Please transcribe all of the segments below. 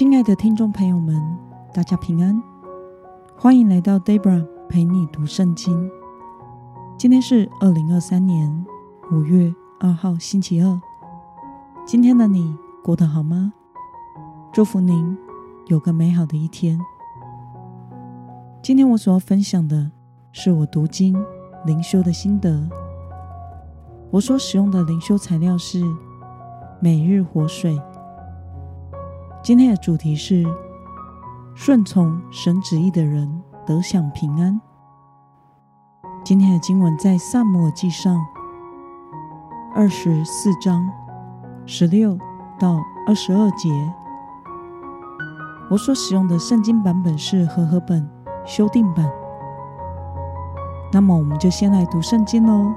亲爱的听众朋友们，大家平安，欢迎来到 Debra 陪你读圣经。今天是二零二三年五月二号，星期二。今天的你过得好吗？祝福您有个美好的一天。今天我所要分享的是我读经灵修的心得。我所使用的灵修材料是每日活水。今天的主题是顺从神旨意的人得享平安。今天的经文在撒母耳记上二十四章十六到二十二节。我所使用的圣经版本是和合本修订版。那么，我们就先来读圣经喽。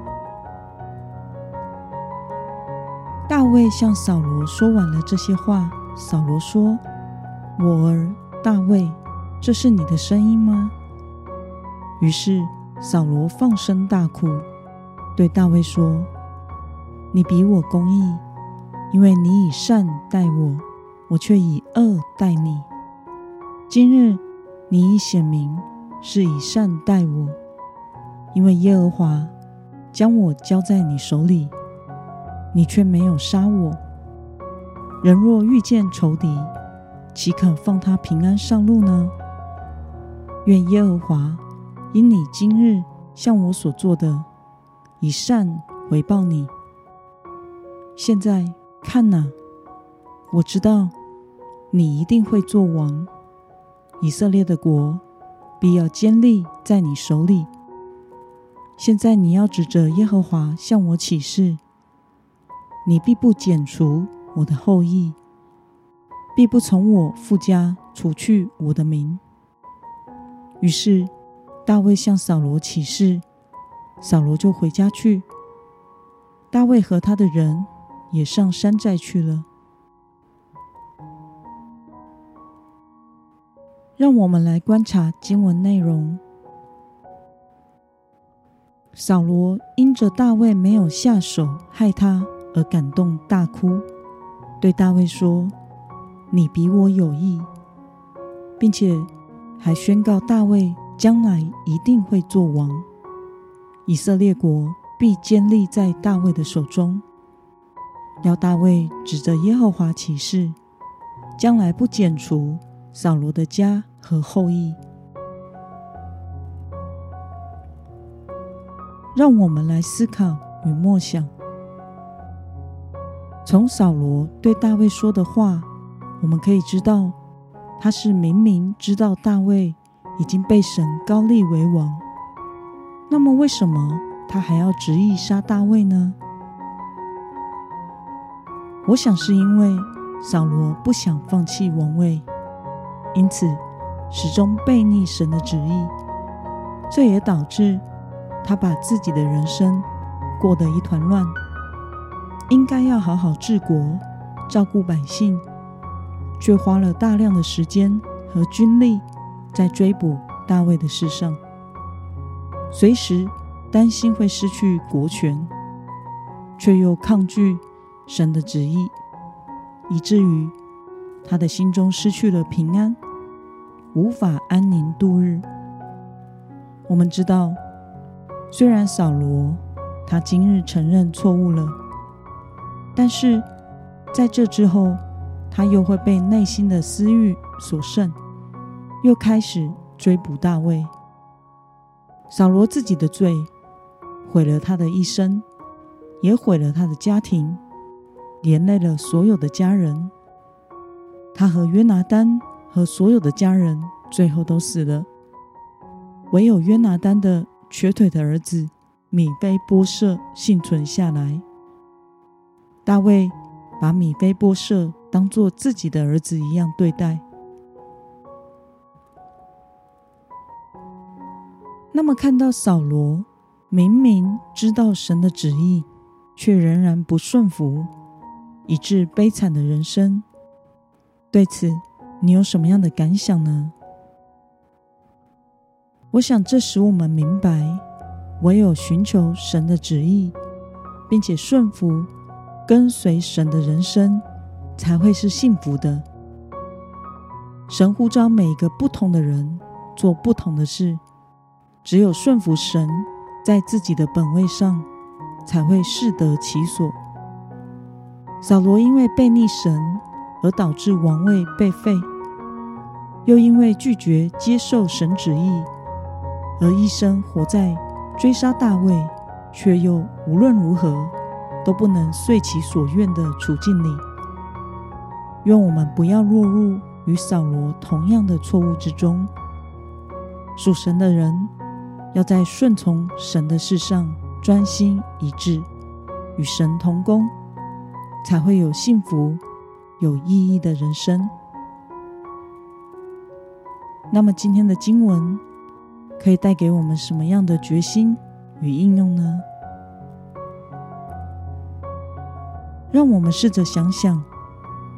大卫向扫罗说完了这些话。扫罗说：“我儿大卫，这是你的声音吗？”于是扫罗放声大哭，对大卫说：“你比我公义，因为你以善待我，我却以恶待你。今日你已显明是以善待我，因为耶和华将我交在你手里，你却没有杀我。”人若遇见仇敌，岂肯放他平安上路呢？愿耶和华因你今日向我所做的，以善回报你。现在看哪，我知道你一定会做王，以色列的国必要坚立在你手里。现在你要指着耶和华向我起誓，你必不剪除。我的后裔必不从我父家除去我的名。于是大卫向扫罗起誓，扫罗就回家去。大卫和他的人也上山寨去了。让我们来观察经文内容。扫罗因着大卫没有下手害他而感动大哭。对大卫说：“你比我有义，并且还宣告大卫将来一定会做王，以色列国必坚立在大卫的手中。要大卫指着耶和华起誓，将来不剪除扫罗的家和后裔。”让我们来思考与默想。从扫罗对大卫说的话，我们可以知道，他是明明知道大卫已经被神膏立为王，那么为什么他还要执意杀大卫呢？我想是因为扫罗不想放弃王位，因此始终背逆神的旨意，这也导致他把自己的人生过得一团乱。应该要好好治国、照顾百姓，却花了大量的时间和军力在追捕大卫的事上，随时担心会失去国权，却又抗拒神的旨意，以至于他的心中失去了平安，无法安宁度日。我们知道，虽然扫罗他今日承认错误了。但是，在这之后，他又会被内心的私欲所胜，又开始追捕大卫。扫罗自己的罪毁了他的一生，也毁了他的家庭，连累了所有的家人。他和约拿单和所有的家人最后都死了，唯有约拿单的瘸腿的儿子米非波设幸存下来。大卫把米非波设当作自己的儿子一样对待。那么，看到扫罗明明知道神的旨意，却仍然不顺服，以致悲惨的人生，对此你有什么样的感想呢？我想，这使我们明白，唯有寻求神的旨意，并且顺服。跟随神的人生才会是幸福的。神呼召每一个不同的人做不同的事，只有顺服神，在自己的本位上，才会适得其所。扫罗因为悖逆神而导致王位被废，又因为拒绝接受神旨意，而一生活在追杀大卫，却又无论如何都不能遂其所愿的处境里。愿我们不要落入与扫罗同样的错误之中。属神的人要在顺从神的事上专心一致，与神同工，才会有幸福、有意义的人生。那么，今天的经文可以带给我们什么样的决心与应用呢？让我们试着想想，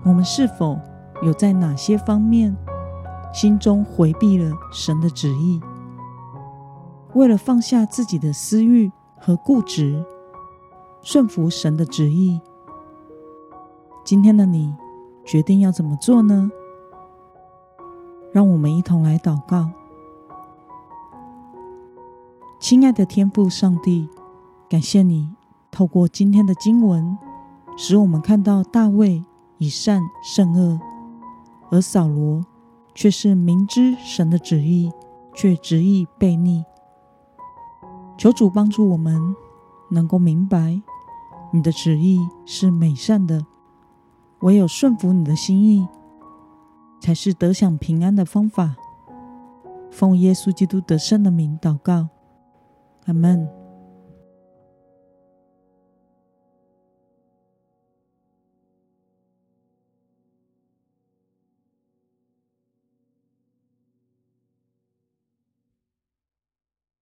我们是否有在哪些方面心中回避了神的旨意，为了放下自己的私欲和固执，顺服神的旨意。今天的你决定要怎么做呢？让我们一同来祷告。亲爱的天父上帝，感谢你透过今天的经文。使我们看到大卫以善胜恶，而扫罗却是明知神的旨意，却执意悖逆。求主帮助我们，能够明白你的旨意是美善的，唯有顺服你的心意，才是得享平安的方法。奉耶稣基督得胜的名祷告，阿门。